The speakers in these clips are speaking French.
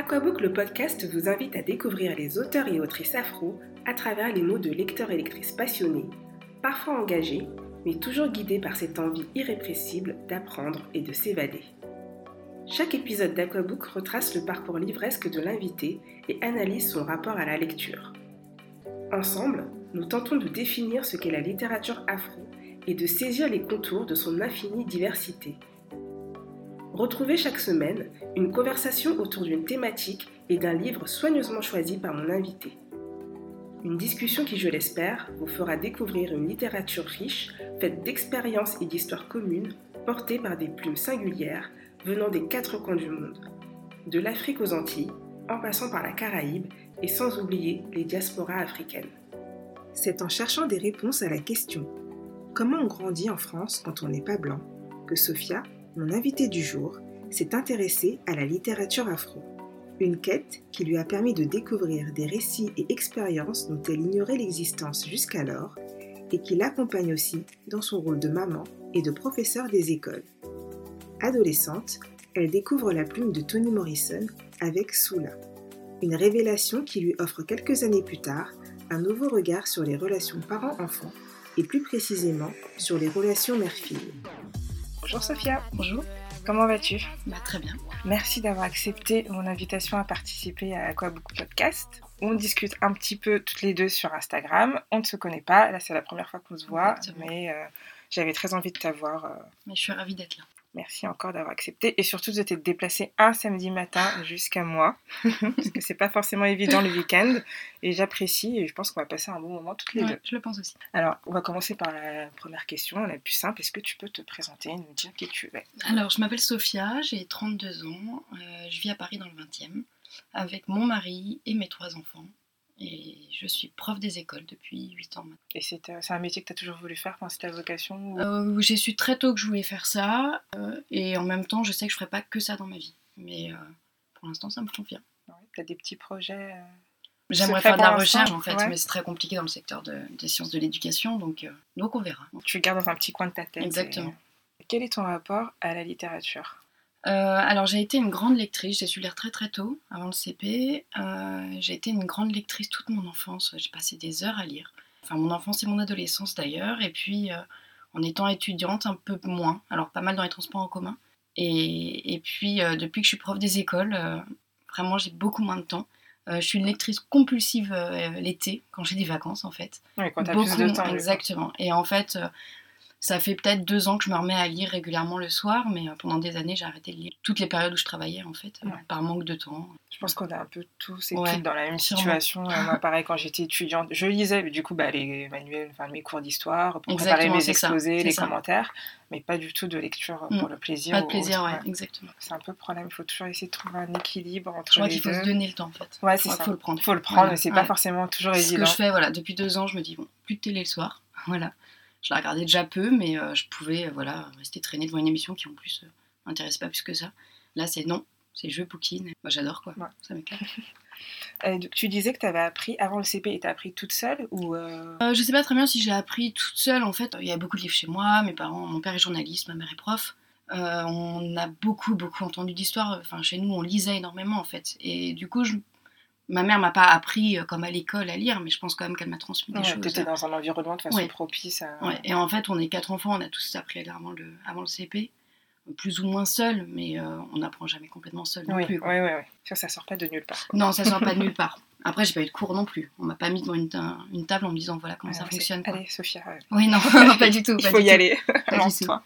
Aquabook, le podcast, vous invite à découvrir les auteurs et autrices afro à travers les mots de lecteurs et lectrices passionnés, parfois engagés, mais toujours guidés par cette envie irrépressible d'apprendre et de s'évader. Chaque épisode d'Aquabook retrace le parcours livresque de l'invité et analyse son rapport à la lecture. Ensemble, nous tentons de définir ce qu'est la littérature afro et de saisir les contours de son infinie diversité. Retrouvez chaque semaine une conversation autour d'une thématique et d'un livre soigneusement choisi par mon invité. Une discussion qui, je l'espère, vous fera découvrir une littérature riche, faite d'expériences et d'histoires communes, portées par des plumes singulières venant des quatre coins du monde, de l'Afrique aux Antilles, en passant par la Caraïbe et sans oublier les diasporas africaines. C'est en cherchant des réponses à la question Comment on grandit en France quand on n'est pas blanc que Sophia, mon invitée du jour, s'est intéressée à la littérature afro. Une quête qui lui a permis de découvrir des récits et expériences dont elle ignorait l'existence jusqu'alors et qui l'accompagne aussi dans son rôle de maman et de professeur des écoles. Adolescente, elle découvre la plume de Toni Morrison avec Soula, une révélation qui lui offre quelques années plus tard un nouveau regard sur les relations parents-enfants et plus précisément sur les relations mère-fille. Bonjour Sophia. Bonjour. Comment vas-tu? Bah, Très bien. Merci d'avoir accepté mon invitation à participer à Aquabook Podcast. On discute un petit peu toutes les deux sur Instagram. On ne se connaît pas. Là, c'est la première fois qu'on se voit. Mais euh, j'avais très envie de t'avoir. Euh, mais je suis ravie d'être là. Merci encore d'avoir accepté et surtout de t'être déplacé un samedi matin jusqu'à moi, parce que c'est pas forcément évident le week-end et j'apprécie et je pense qu'on va passer un bon moment toutes les deux. Je le pense aussi. Alors, on va commencer par la première question, la plus simple. Est-ce que tu peux te présenter et nous dire qui tu es? Alors, je m'appelle Sophia, j'ai 32 ans, euh, je vis à Paris dans le 20e avec mon mari et mes trois enfants. Et je suis prof des écoles depuis 8 ans maintenant. Et c'est un métier que tu as toujours voulu faire c'était ta vocation euh, J'ai su très tôt que je voulais faire ça. Euh, et en même temps, je sais que je ne ferai pas que ça dans ma vie. Mais euh, pour l'instant, ça me convient. Ouais, tu as des petits projets J'aimerais faire de la recherche en fait, mais c'est très compliqué dans le secteur des sciences de l'éducation, donc, donc on verra. Tu le gardes dans un petit coin de ta tête. Exactement. Quel est ton rapport à la littérature? Euh, alors j'ai été une grande lectrice, j'ai su lire très très tôt, avant le CP. Euh, j'ai été une grande lectrice toute mon enfance, j'ai passé des heures à lire. Enfin mon enfance et mon adolescence d'ailleurs, et puis euh, en étant étudiante un peu moins, alors pas mal dans les transports en commun. Et, puis depuis que je suis prof des écoles, vraiment j'ai beaucoup moins de temps. je suis une lectrice compulsive l'été, quand j'ai des vacances en fait. Oui, quand tu as plus de temps. Exactement. Et en fait, ça fait peut-être deux ans que je me remets à lire régulièrement le soir, mais euh, pendant des années, j'ai arrêté de lire. Toutes les périodes où je travaillais, en fait, euh, par manque de temps. Je pense qu'on a un peu tous été dans la même situation. Euh, moi, pareil, quand j'étais étudiante, je lisais, du coup, bah, les manuels, enfin, mes cours d'histoire, pour préparer mes exposés, les commentaires, mais pas du tout de lecture pour mm. le plaisir. Pas de plaisir, ouais, exactement. C'est un peu le problème. Il faut toujours essayer de trouver un équilibre entre je crois qu'il faut se donner le temps, en fait. Ouais, c'est ça. Il faut le prendre. Il faut le prendre, mais c'est pas forcément toujours évident. Ce que je fais, voilà, depuis deux ans, je me dis, bon, plus de télé le soir. Voilà je la regardais déjà peu, mais euh, je pouvais euh, voilà, rester traîner devant une émission qui en plus euh, m'intéresse pas plus que ça. Là, c'est non, c'est jeu bouquine. Moi, j'adore quoi. Ça m'éclate. tu disais que tu avais appris avant le CP et tu as appris toute seule ou Je sais pas très bien si j'ai appris toute seule en fait. Il y a beaucoup de livres chez moi, mes parents, mon père est journaliste, ma mère est prof. on a beaucoup beaucoup entendu d'histoires. Enfin, chez nous, on lisait énormément en fait. Et du coup, je, ma mère m'a pas appris euh, comme à l'école à lire, mais je pense quand même qu'elle m'a transmis des choses. Tu étais dans un environnement de façon propice à... Et en fait, on est quatre enfants, on a tous appris avant le, avant le CP, plus ou moins seul, mais euh, on n'apprend jamais complètement seul non plus. Oui, oui, oui. Ça, ça sort pas de nulle part. Non, ça sort pas de nulle part. Après, j'ai pas eu de cours non plus. On m'a pas mis devant une, une, table en me disant voilà comment ça fonctionne. Allez, Sophia. Oui, non, pas du tout. Il faut y aller. Lance-toi.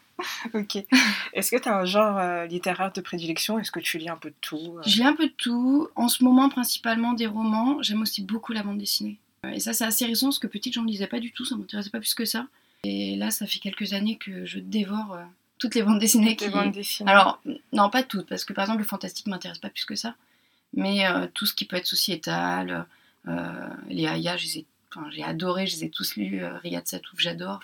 ok. Est-ce que tu as un genre euh, littéraire de prédilection? Est-ce que tu lis un peu de tout euh? Je lis un peu de tout. En ce moment, principalement des romans. J'aime aussi beaucoup la bande dessinée. Et ça, c'est assez récent parce que petite, j'en lisais pas du tout. Ça m'intéressait pas plus que ça. Et là, ça fait quelques années que je dévore euh, toutes les bandes dessinées. qui... bandes dessinées. Alors, non, pas toutes, parce que par exemple, le fantastique m'intéresse pas plus que ça. Mais tout ce qui peut être sociétal, les Aya, j'ai adoré, je les ai tous lus. Riyad Satouf, j'adore.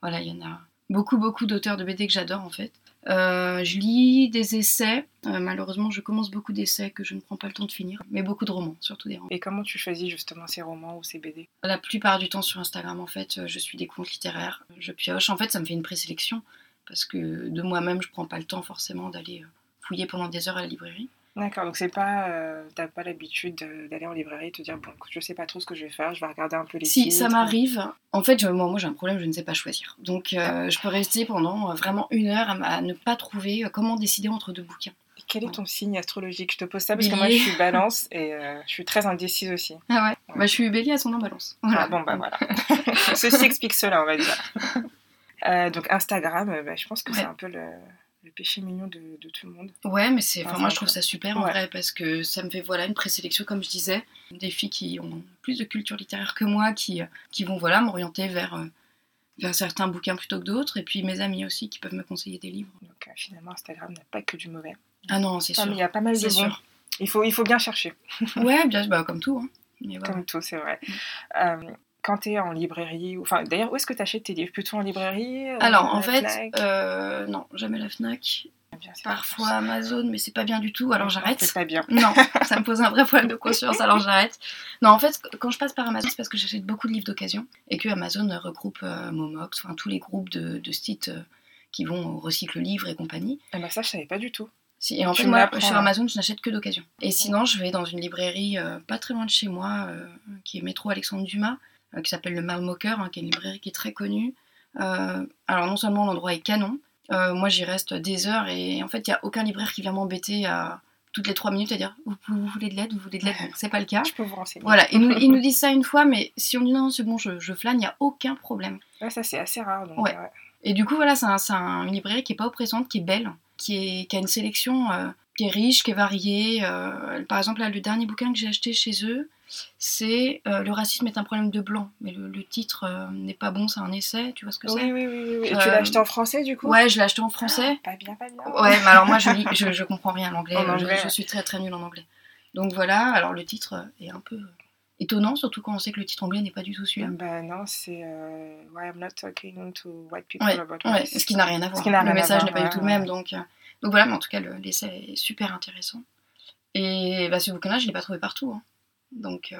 voilà, il y en a beaucoup, beaucoup d'auteurs de BD que j'adore en fait. Euh, je lis des essais. Euh, malheureusement, je commence beaucoup d'essais que je ne prends pas le temps de finir, mais beaucoup de romans, surtout des romans. Et comment tu choisis justement ces romans ou ces BD La plupart du temps sur Instagram, en fait, euh, je suis des comptes littéraires. Je pioche. En fait, ça me fait une présélection parce que de moi-même, je prends pas le temps forcément d'aller fouiller pendant des heures à la librairie. D'accord, donc c'est pas, euh, t'as pas l'habitude de- d'aller en librairie et te dire bon, écoute, je sais pas trop ce que je vais faire, je vais regarder un peu les Si, titres. ça m'arrive. En fait, je- moi, moi j'ai un problème, je ne sais pas choisir. Donc, euh, je peux rester pendant euh, vraiment une heure à, ne pas trouver euh, comment décider entre deux bouquins. Et Quel est ton signe astrologique? Je te pose ça parce que moi je suis Balance et euh, je suis très indécise aussi. Ah ouais Bah, je suis bélier à son balance. Ah, bon bah voilà. Ceci explique cela, on va dire. Euh, donc Instagram, euh, bah, je pense que c'est un peu le, le péché mignon de, de tout le monde. Ouais, mais c'est, enfin, moi je trouve ça super en Ouais. vrai parce que ça me fait voilà une présélection comme je disais, des filles qui ont plus de culture littéraire que moi, qui, euh, qui vont voilà m'orienter vers, vers certains bouquins plutôt que d'autres, et puis mes amis aussi qui peuvent me conseiller des livres. Donc euh, finalement, Instagram n'a pas que du mauvais. Ah non, c'est sûr. il y a pas mal de bons. sûr. Il faut, il faut bien chercher, Ouais, bien, bah, comme tout. Hein. Mais voilà. comme tout, c'est vrai. Mm. Euh, quand tu es en librairie, enfin d'ailleurs, où est-ce que tu achètes tes livres? Plutôt en librairie euh, Alors en fait, euh, non, jamais la Fnac, Bien sûr. parfois Amazon, mais c'est pas bien du tout, alors C'est j'arrête. pas bien. Non, ça me pose un vrai problème de conscience, alors j'arrête. Non, en fait, quand je passe par Amazon, c'est parce que j'achète beaucoup de livres d'occasion et que Amazon regroupe euh, Momox, enfin tous les groupes de, de sites euh, qui vont au recycle livres et compagnie. Ah bah ça, je savais pas du tout. Si, et en Tu fait, moi, sur. Amazon, je n'achète que d'occasion. Et sinon, je vais dans une librairie euh, pas très loin de chez moi, qui est métro Alexandre Dumas, qui s'appelle le Malmoqueur, hein, qui est une librairie qui est très connue. Euh, alors, non seulement l'endroit est canon, euh, moi j'y reste des heures et en fait, il n'y a aucun libraire qui vient m'embêter à toutes les trois minutes à dire vous, vous voulez de l'aide, vous voulez de l'aide, c'est pas le cas. Je peux vous renseigner. Voilà, ils nous, ils nous disent ça une fois, mais si on dit non, c'est bon, je, je flâne, il n'y a aucun problème. Ouais, ça, c'est assez rare. Donc, Ouais. euh, Et du coup, voilà, c'est un, c'est un- une librairie qui est pas oppressante, qui est belle, qui, est, qui a une sélection euh, qui est riche, qui est variée. euh, par exemple, là, le dernier bouquin que j'ai acheté chez eux, c'est euh, Le racisme est un problème de blanc. Mais le, le titre euh, n'est pas bon, c'est un essai, tu vois ce que c'est oui, oui, oui, oui. Et Euh, tu l'as acheté en français du coup? Ouais, je l'ai acheté en français. Pas bien, pas bien. Ouais, mais alors moi, je, lis, je, je comprends rien à l'anglais. En Je- anglais, je, ouais. suis très très nulle en anglais. Donc voilà, alors le titre euh, est un peu étonnant, surtout quand on sait que le titre anglais n'est pas du tout celui-là. Bah non, c'est euh, Why I'm not talking to white people Ouais, about Ouais, ce qui n'a rien à voir. le rien à message n'est pas du ouais, tout le même. Donc, euh, donc voilà, mais en tout cas, le- l'essai est super intéressant. Et bah, ce bouquin-là, je ne l'ai pas trouvé partout. hein. Donc, euh,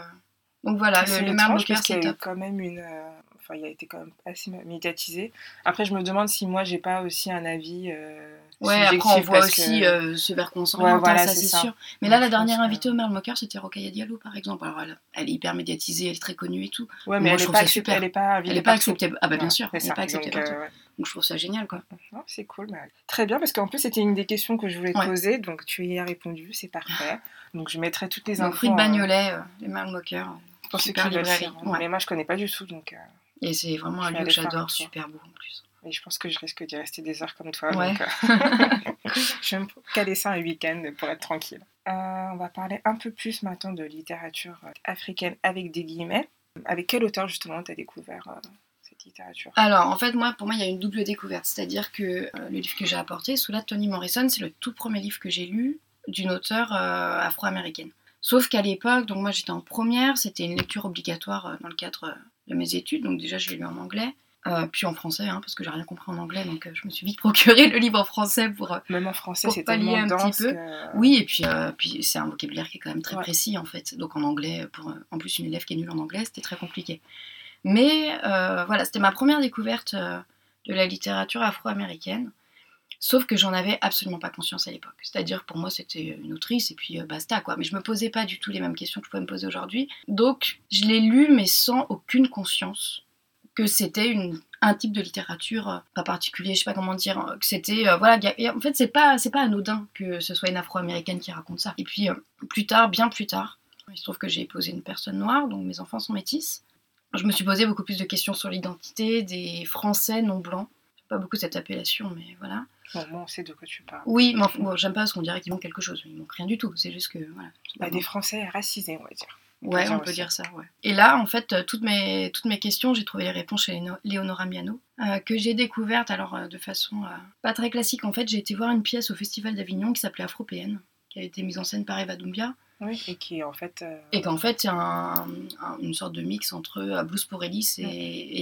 donc voilà, le, le qu'il y c'est top. quand même une. euh, Enfin, il a été quand même assez médiatisé. Après, je me demande si moi, j'ai pas aussi un avis. euh, Ouais, après, on voit aussi que- euh, ce vers qu'on s'oriente, Ouais, hein, voilà, ça c'est sûr. Mais là, la dernière que- invitée au Marmocker, c'était Rokhaya Diallo, par exemple. Alors, elle, elle est hyper médiatisée, elle est très connue et tout. Ouais, mais Moi, elle je est trouve pas ça acceptée. super. Elle est pas Elle n'est pas acceptée. Ah bah bien sûr, elle n'est pas acceptée Donc, partout. euh, ouais. Donc je trouve ça génial, quoi. Non, c'est cool. bah, Très bien, parce qu'en plus, c'était une des questions que je voulais te poser. Donc, tu y as répondu. C'est parfait. Donc, je mettrai toutes les infos. rue de Bagnolet, euh, les Marmockers. Pour ceux qui veulent. Ouais. Mais moi, je connais pas du tout. Donc, euh, Et c'est vraiment un lieu que j'adore, super beau en plus. et je pense que je risque d'y rester des heures comme toi. Ouais. Donc, euh, je vais me caler ça un week-end pour être tranquille. Euh, on va parler un peu plus maintenant de littérature euh, africaine avec des guillemets. Avec quel auteur, justement, tu as découvert euh, cette littérature? Alors, en fait, moi, pour moi, il y a une double découverte. C'est-à-dire que euh, le livre que j'ai apporté, sous la Toni Morrison, c'est le tout premier livre que j'ai lu d'une auteure euh, afro-américaine. Sauf qu'à l'époque, donc moi j'étais en première, c'était une lecture obligatoire euh, dans le cadre euh, de mes études, donc déjà je l'ai lu en anglais, euh, puis en français, hein, parce que j'ai rien compris en anglais, donc euh, je me suis vite procuré le livre en français pour, euh, Même en français, c'est pallier un dense petit peu. que- Oui, et puis, puis c'est un vocabulaire qui est quand même très Ouais. précis en fait. Donc en anglais, pour en plus une élève qui est nulle en anglais, c'était très compliqué. Mais voilà, c'était ma première découverte de la littérature afro-américaine. Sauf que j'en avais absolument pas conscience à l'époque. C'est-à-dire pour moi c'était une autrice et puis euh, basta quoi. Mais je me posais pas du tout les mêmes questions que je pourrais me poser aujourd'hui. Donc je l'ai lu mais sans aucune conscience que c'était un type de littérature euh, pas particulier, je sais pas comment dire, euh, que c'était voilà, en fait c'est pas pas anodin que ce soit une afro-américaine qui raconte ça. Et puis plus tard, bien plus tard, il se trouve que j'ai épousé une personne noire, donc mes enfants sont métis. Je me suis posé beaucoup plus de questions sur l'identité des Français non blancs. Pas beaucoup cette appellation, mais voilà. Bon, moi, on sait de quoi tu parles. Oui, mais bon, j'aime pas parce qu'on dirait qu'ils manquent quelque chose. Ils manquent rien du tout. C'est juste que voilà. Bah, bon. des Français racisés, on va dire. Ouais, on peut aussi. dire ça, ouais. Et là, en fait, euh, toutes mes, toutes mes questions, j'ai trouvé les réponses chez Léonora Miano, euh, que j'ai découverte alors euh, de façon euh, pas très classique. En fait, j'ai été voir une pièce au Festival d'Avignon qui s'appelait Afropéenne, qui a été mise en scène par Eva Doumbia, Oui, et qui, en fait. euh, et qu'en fait, c'est un, un- une sorte de mix entre euh, Blues pour Élise et Mm.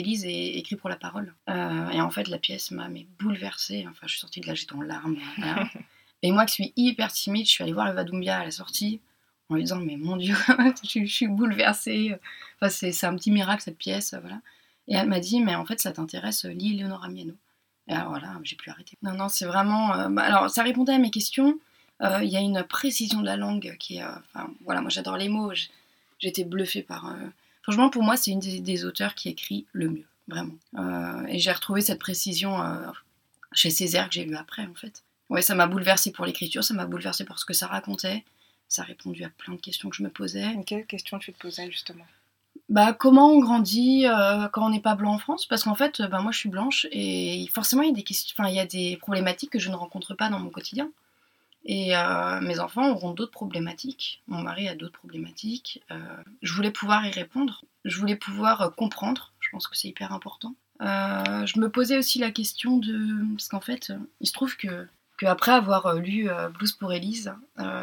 Élise et Écrit pour la parole. Euh, et en fait, la pièce m'a bouleversée. Enfin, je suis sortie de là, j'étais en larmes. voilà. et moi qui suis hyper timide, je suis allée voir Eva Doumbia à la sortie en lui disant Mais mon Dieu, je, je suis bouleversée. Enfin, c'est un petit miracle cette pièce. Voilà. Et elle m'a dit Mais en fait, ça t'intéresse, lis Eleonora Miano. Et alors voilà, j'ai pu arrêter. Non, non, c'est vraiment. euh, bah, alors, ça répondait à mes questions. Euh, Il y a une précision de la langue qui est. euh, Enfin, voilà, moi j'adore les mots. J'étais bluffée par. euh, Franchement, pour moi, c'est une des, des auteurs qui écrit le mieux, vraiment. Et j'ai retrouvé cette précision chez Césaire que j'ai lu après, en fait. Ouais, ça m'a bouleversée pour l'écriture, ça m'a bouleversée pour ce que ça racontait. Ça a répondu à plein de questions que je me posais. Et Quelle question tu te posais justement? Bah, comment on grandit euh, quand on n'est pas blanc en France? Parce qu'en fait, bah, moi je suis blanche et forcément il y a des questions, enfin il y a des problématiques que je ne rencontre pas dans mon quotidien. Et euh, mes enfants auront d'autres problématiques. Mon mari a d'autres problématiques. Euh, je voulais pouvoir y répondre. Je voulais pouvoir euh, comprendre. Je pense que c'est hyper important. Euh, je me posais aussi la question de parce qu'en fait, il se trouve que qu'après avoir euh, lu Blues pour Elise,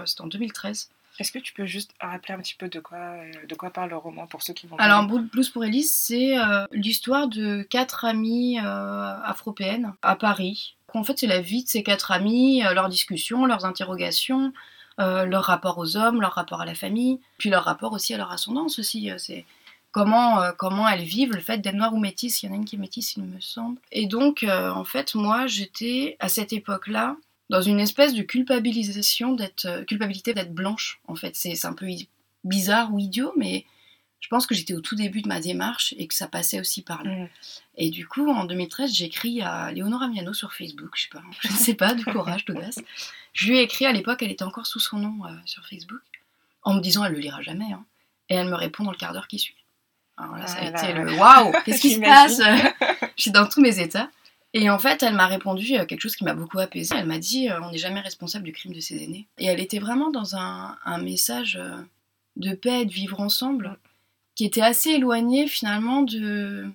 c'était en 2013. Est-ce que tu peux juste rappeler un petit peu de quoi, de quoi parle le roman pour ceux qui vont Alors, Blues pour Elise, c'est euh, l'histoire de quatre amies euh, afropéennes à Paris. En fait, c'est la vie de ces quatre amies, euh, leurs discussions, leurs interrogations, euh, leur rapport aux hommes, leur rapport à la famille, puis leur rapport aussi à leur ascendance aussi. euh, c'est comment, comment elles vivent le fait d'être noires ou métisses. Il y en a une qui est métisse, il me semble. Et donc, en fait, moi, j'étais à cette époque-là dans une espèce de culpabilisation d'être culpabilité d'être blanche. En fait, c'est un peu bizarre ou idiot, mais je pense que j'étais au tout début de ma démarche et que ça passait aussi par là. Mhm. Et du coup, en 2013, j'écris à Léonora Miano sur Facebook, je sais pas, je ne sais pas, du courage, d'audace. Je lui ai écrit à l'époque, elle était encore sous son nom euh, sur Facebook, en me disant elle le lira jamais, hein. et elle me répond dans le quart d'heure qui suit. Alors là, ça a Ah été là. le waouh, qu'est-ce qui se passe? Je suis dans tous mes états. Et en fait, elle m'a répondu euh, quelque chose qui m'a beaucoup apaisée. Elle m'a dit euh, on n'est jamais responsable du crime de ses aînés. Et elle était vraiment dans un, un message de paix et de vivre ensemble qui était assez éloigné finalement de,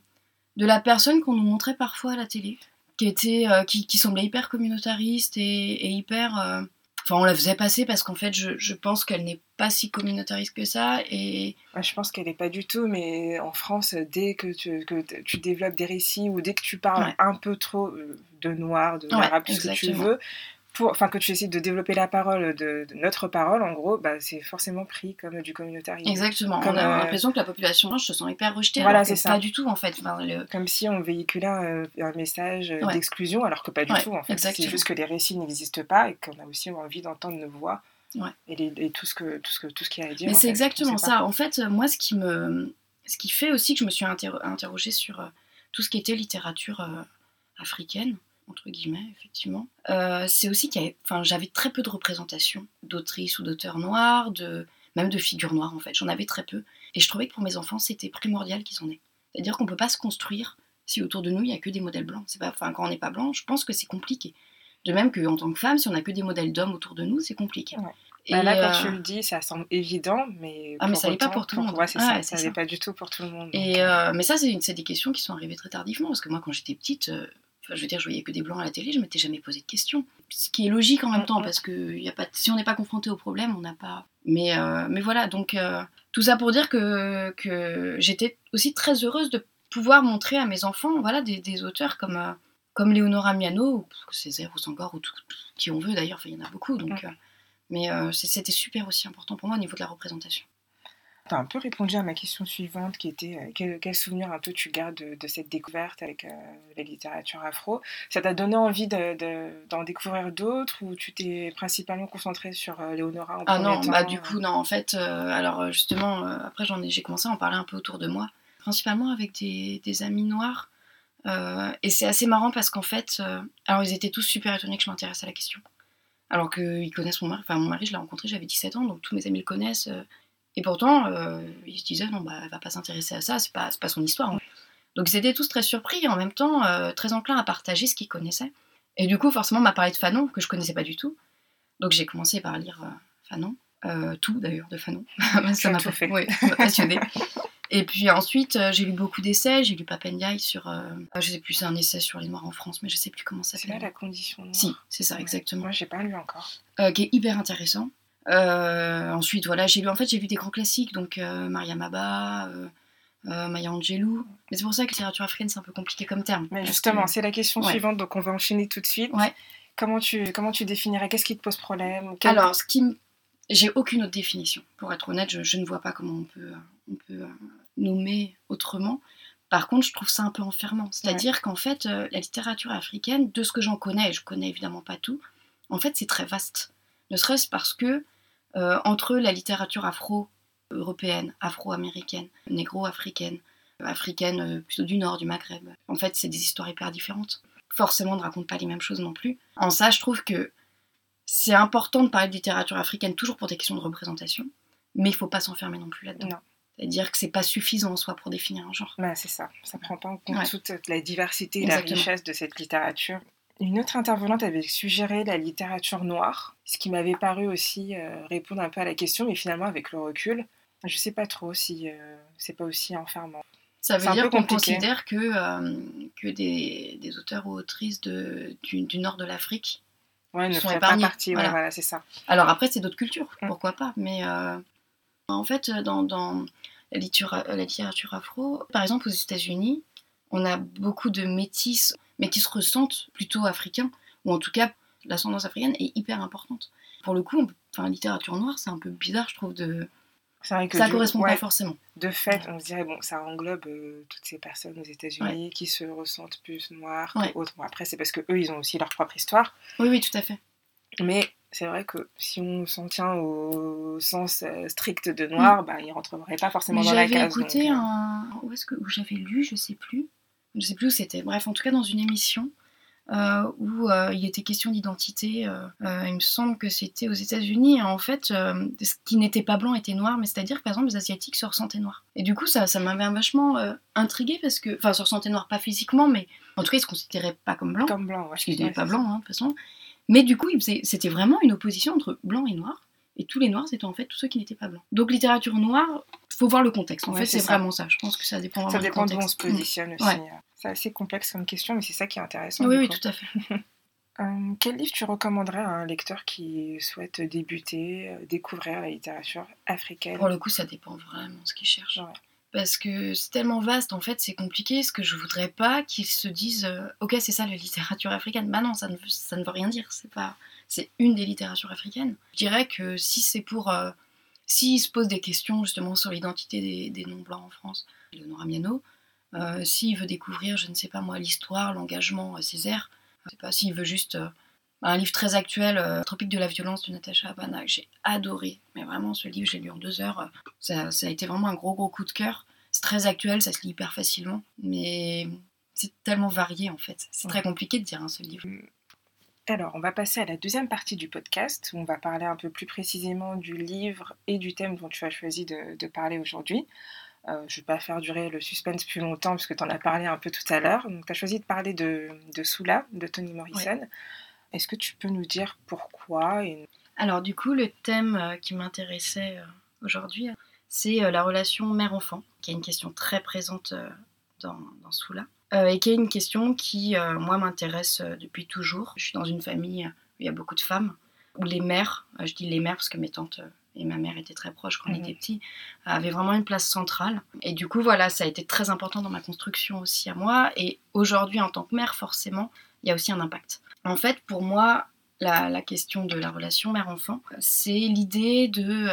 de la personne qu'on nous montrait parfois à la télé, qui, était, euh, qui, qui semblait hyper communautariste et, et hyper. euh, Enfin, on la faisait passer parce qu'en fait, je, je pense qu'elle n'est pas si communautariste que ça. Et Moi, je pense qu'elle n'est pas du tout, mais en France, dès que tu, que tu développes des récits ou dès que tu parles Ouais. un peu trop euh, de noir, de Ouais, arabe, tout ce que tu veux, pour, enfin que tu essaies de développer la parole, de, de notre parole, en gros, bah, c'est forcément pris comme du communautarisme. exactement, Comme, on a euh, l'impression que la population blanche se sent hyper rejetée. Voilà, c'est ça. Pas du tout en fait. Enfin, le- Comme si on véhiculait un, un message euh, Ouais. d'exclusion, alors que pas du Ouais, tout, en fait. C'est juste que les récits n'existent pas et qu'on a aussi envie d'entendre nos voix Ouais. et, les- et tout ce que tout ce que tout ce qu'il y a à dire. Mais c'est exactement pas. ça. En fait, euh, moi, ce qui me, ce qui fait aussi que je me suis interro- interrogée sur euh, tout ce qui était littérature euh, africaine, entre guillemets, effectivement, euh, c'est aussi qu'il y avait, enfin, j'avais très peu de représentation d'autrices ou d'auteurs noirs, de même de figures noires en fait. J'en avais très peu, et je trouvais que pour mes enfants, c'était primordial qu'ils en aient. C'est-à-dire qu'on peut pas se construire si autour de nous il y a que des modèles blancs. C'est pas, enfin, quand on n'est pas blanc, je pense que c'est compliqué. De même qu'en tant que femme, si on a que des modèles d'hommes autour de nous, c'est compliqué. Ouais. Et, Bah là, quand euh, tu le dis, ça semble évident, mais. Ah, mais ça l'est pas pour tout le monde. Ouais, c'est Ah, ça, ouais, ça ça. pas du tout pour tout le monde. donc, Et, euh, mais ça, c'est des questions qui sont arrivées très tardivement, parce que moi, quand j'étais petite, euh, enfin, je veux dire, je voyais que des blancs à la télé, je m'étais jamais posé de questions. Ce qui est logique en même temps, Mhm. parce que y a pas, si on n'est pas confronté au problème, on n'a pas. Mais, euh, mais voilà, donc euh, tout ça pour dire que, que j'étais aussi très heureuse de pouvoir montrer à mes enfants voilà, des, des auteurs comme, euh, comme Léonora Miano, ou Césaire ou Sangor, ou tout, qui on veut d'ailleurs, il y en a beaucoup. Donc, euh, mais c'était super aussi important pour moi au niveau de la représentation. Tu as un peu répondu à ma question suivante qui était euh, quel, quel souvenir un peu tu gardes de, de cette découverte avec euh, la littérature afro? Ça t'a donné envie de- de- d'en découvrir d'autres ou tu t'es principalement concentré sur euh, Léonora en Ah non, temps, bah du coup non, en fait, alors justement, après j'en ai, j'ai commencé à en parler un peu autour de moi, principalement avec des, des amis noirs, et c'est assez marrant parce qu'en fait, alors ils étaient tous super étonnés que je m'intéresse à la question, alors qu'ils connaissent mon mari, enfin mon mari je l'ai rencontré, j'avais 17 ans, donc tous mes amis le connaissent, et pourtant euh, ils se disaient non bah elle va pas s'intéresser à ça, c'est pas, pas son histoire. hein. Donc ils étaient tous très surpris et en même temps euh, très enclins à partager ce qu'ils connaissaient. Et du coup forcément on m'a parlé de Fanon que je connaissais pas du tout, donc j'ai commencé par lire euh, Fanon. Tout d'ailleurs de Fanon. As tout fait. Ça m'a passionnée. Et puis ensuite, j'ai lu beaucoup d'essais. J'ai lu Papendiaï sur, euh, je sais plus, c'est un essai sur les Noirs en France, mais je sais plus comment ça C'est là s'appelle. la condition noire. Si, c'est ça, Ouais. exactement. Moi, j'ai pas lu encore. Euh, qui est hyper intéressant. Euh, ensuite, voilà, j'ai lu, en fait, j'ai lu des grands classiques, donc euh, Maria Maba, euh, Maya Angelou. Mais c'est pour ça que littérature africaine, c'est un peu compliqué comme terme. Mais justement, que- c'est la question Ouais. suivante, donc on va enchaîner tout de suite. Ouais. Comment tu, comment tu définirais Qu'est-ce qui te pose problème Quel- Alors, ce qui j'ai aucune autre définition. Pour être honnête, je, je ne vois pas comment on peut, on peut nommer autrement. Par contre, je trouve ça un peu enfermant. C'est-à-dire qu'en fait, euh, la littérature africaine, de ce que j'en connais, et je connais évidemment pas tout, en fait, c'est très vaste. Ne serait-ce parce que entre la littérature afro-européenne, afro-américaine, négro-africaine, africaine euh, plutôt du nord, du Maghreb, en fait, c'est des histoires hyper différentes. Forcément, on ne raconte pas les mêmes choses non plus. En ça, je trouve que c'est important de parler de littérature africaine toujours pour des questions de représentation, mais il ne faut pas s'enfermer non plus là-dedans. C'est-à-dire que c'est pas suffisant en soi pour définir un genre. Bah, c'est ça, ça prend pas en compte Ouais. toute la diversité et la richesse de cette littérature. Une autre intervenante avait suggéré la littérature noire, ce qui m'avait paru aussi euh, répondre un peu à la question, mais finalement avec le recul, je sais pas trop si euh, c'est pas aussi enfermant. Ça veut dire qu'on considère que, euh, que des, des auteurs ou autrices de, du, du nord de l'Afrique. Ouais, ne Sont pas partie, ouais, voilà. c'est ça. Alors après, c'est d'autres cultures, Mm. pourquoi pas. Mais euh, en fait, dans, dans la, littérature, la littérature afro, par exemple aux États-Unis, on a beaucoup de métis, mais qui se ressentent plutôt africains, ou en tout cas, l'ascendance africaine est hyper importante. Pour le coup, enfin, littérature noire, c'est un peu bizarre, je trouve, de... Vrai que ça correspond ouais, pas forcément. De fait, on se dirait, bon, ça englobe euh, toutes ces personnes aux États-Unis qui se ressentent plus noires Ouais. que autres. Bon, après, c'est parce que eux, ils ont aussi leur propre histoire. Oui, oui, tout à fait. Mais c'est vrai que si on s'en tient au sens euh, strict de noir, bah, ils rentreraient pas forcément dans la J'avais case. écouté donc, euh, un. Où est-ce que où j'avais lu, je sais plus. Je sais plus où c'était. Bref, en tout cas dans une émission euh, où euh, il était question d'identité. euh, il me semble que c'était aux États-Unis. Et En fait, ce qui n'était pas blanc était noir, mais c'est-à-dire que par exemple les Asiatiques se ressentaient noirs. Et du coup, ça, ça m'avait vachement euh, intrigué parce que, enfin, se ressentaient noirs pas physiquement, mais en tout cas ils se considéraient pas comme blancs Comme blanc, ouais. parce qu'ils n'étaient pas blancs hein, de toute façon. Mais du coup, c'était vraiment une opposition entre blanc et noir. Et tous les noirs, c'était en fait tous ceux qui n'étaient pas blancs. Donc littérature noire, faut voir le contexte. En Ouais, fait, c'est vraiment ça. Je pense que ça dépend Ça dépend d'où on se positionne aussi. Ouais. euh. C'est assez complexe comme question, mais c'est ça qui est intéressant. Mm. Oui, oui, coup. tout à fait. Euh, quel livre tu recommanderais à un lecteur qui souhaite débuter, euh, découvrir la littérature africaine? Pour le coup, ça dépend vraiment de ce qu'ils cherchent. Ouais. Parce que c'est tellement vaste, en fait, c'est compliqué. Ce que je voudrais pas qu'ils se disent, euh, ok, c'est ça la littérature africaine. Bah non, ça ne, veut- ça ne veut rien dire. C'est pas, c'est une des littératures africaines. Je dirais que si c'est pour, euh, s'il se pose des questions justement sur l'identité des, des non blancs en France, Léonora Miano, euh, s'il veut découvrir, je ne sais pas moi, l'histoire, l'engagement, euh, Césaire, je sais pas s'il veut juste euh, un livre très actuel, euh, Tropique de la violence de Natacha Habana, que j'ai adoré. Mais vraiment, ce livre, je l'ai lu en deux heures. euh, Ça, ça a été vraiment un gros, gros coup de cœur. C'est très actuel, ça se lit hyper facilement. Mais c'est tellement varié, en fait. C'est très compliqué de dire un seul livre. Alors, on va passer à la deuxième partie du podcast où on va parler un peu plus précisément du livre et du thème dont tu as choisi de, de parler aujourd'hui. Euh, je ne vais pas faire durer le suspense plus longtemps parce que tu en as parlé un peu tout à l'heure. Donc, tu as choisi de parler de, de Soula, de Toni Morrison. Est-ce que tu peux nous dire pourquoi et... Alors, du coup, le thème euh, qui m'intéressait euh, aujourd'hui, c'est la relation mère-enfant, qui est une question très présente dans, dans Soula. Euh, et qui est une question qui, euh, moi, m'intéresse euh, depuis toujours. Je suis dans une famille où il y a beaucoup de femmes, où les mères, je dis les mères parce que mes tantes et ma mère étaient très proches quand on Mhm. était petits, avaient vraiment une place centrale. Et du coup, voilà, ça a été très important dans ma construction aussi à moi. Et aujourd'hui, en tant que mère, forcément, il y a aussi un impact. En fait, pour moi, la, la question de la relation mère-enfant, c'est l'idée de,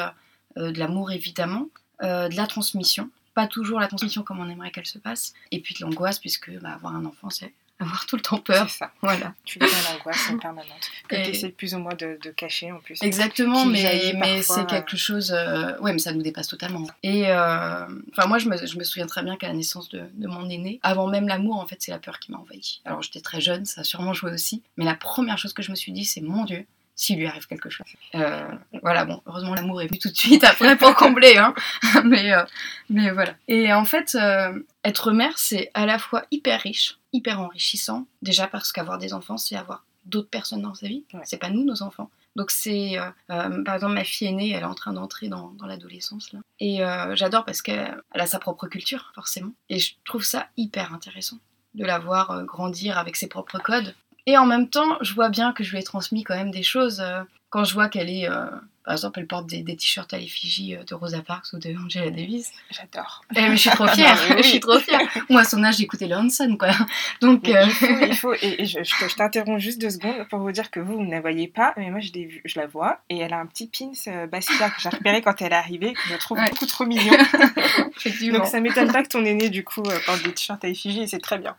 euh, de l'amour évidemment, euh, de la transmission, pas toujours la transmission comme on aimerait qu'elle se passe, et puis de l'angoisse, puisque bah, avoir un enfant, c'est avoir tout le temps peur. C'est ça. Voilà. Tu vis l'angoisse en permanente. Que Et- tu essaies plus ou moins de, de cacher en plus. Exactement, mais, mais c'est euh. quelque chose. euh, ouais, mais ça nous dépasse totalement. Et euh, enfin, moi, je me, je me souviens très bien qu'à la naissance de, de mon aîné, avant même l'amour, en fait, c'est la peur qui m'a envahi. Alors, j'étais très jeune, ça a sûrement joué aussi. Mais la première chose que je me suis dit, c'est mon Dieu, s'il lui arrive quelque chose. Euh, voilà, bon, heureusement, l'amour est venu tout de suite après pour combler, hein. mais, euh, mais voilà. Et en fait, euh, être mère, c'est à la fois hyper riche, hyper enrichissant. Déjà parce qu'avoir des enfants, c'est avoir d'autres personnes dans sa vie. Ouais. C'est pas nous, nos enfants. Donc c'est, par exemple, ma fille aînée, elle est en train d'entrer dans, dans l'adolescence là. Et j'adore parce qu'elle elle a sa propre culture, forcément. Et je trouve ça hyper intéressant de la voir grandir avec ses propres codes. Et en même temps, je vois bien que je lui ai transmis quand même des choses. euh, quand je vois qu'elle est, euh, par exemple, elle porte des, des t-shirts à l'effigie euh, de Rosa Parks ou de Angela Davis. J'adore. Mais je suis trop fière, oui. je suis trop fière. Moi, à son âge, j'écoutais le Hanson, quoi. Donc, euh, il faut, il faut- et, et je, je te- je t'interromps juste deux secondes pour vous dire que vous, vous ne la voyez pas, mais moi je, la vois, et elle a un petit pins euh, Basquiat que j'ai repéré quand elle est arrivée, que je trouve Ouais. beaucoup trop mignon. Donc ça m'étonne pas que ton aîné, du coup, euh, porte des t-shirts à effigie, et c'est très bien.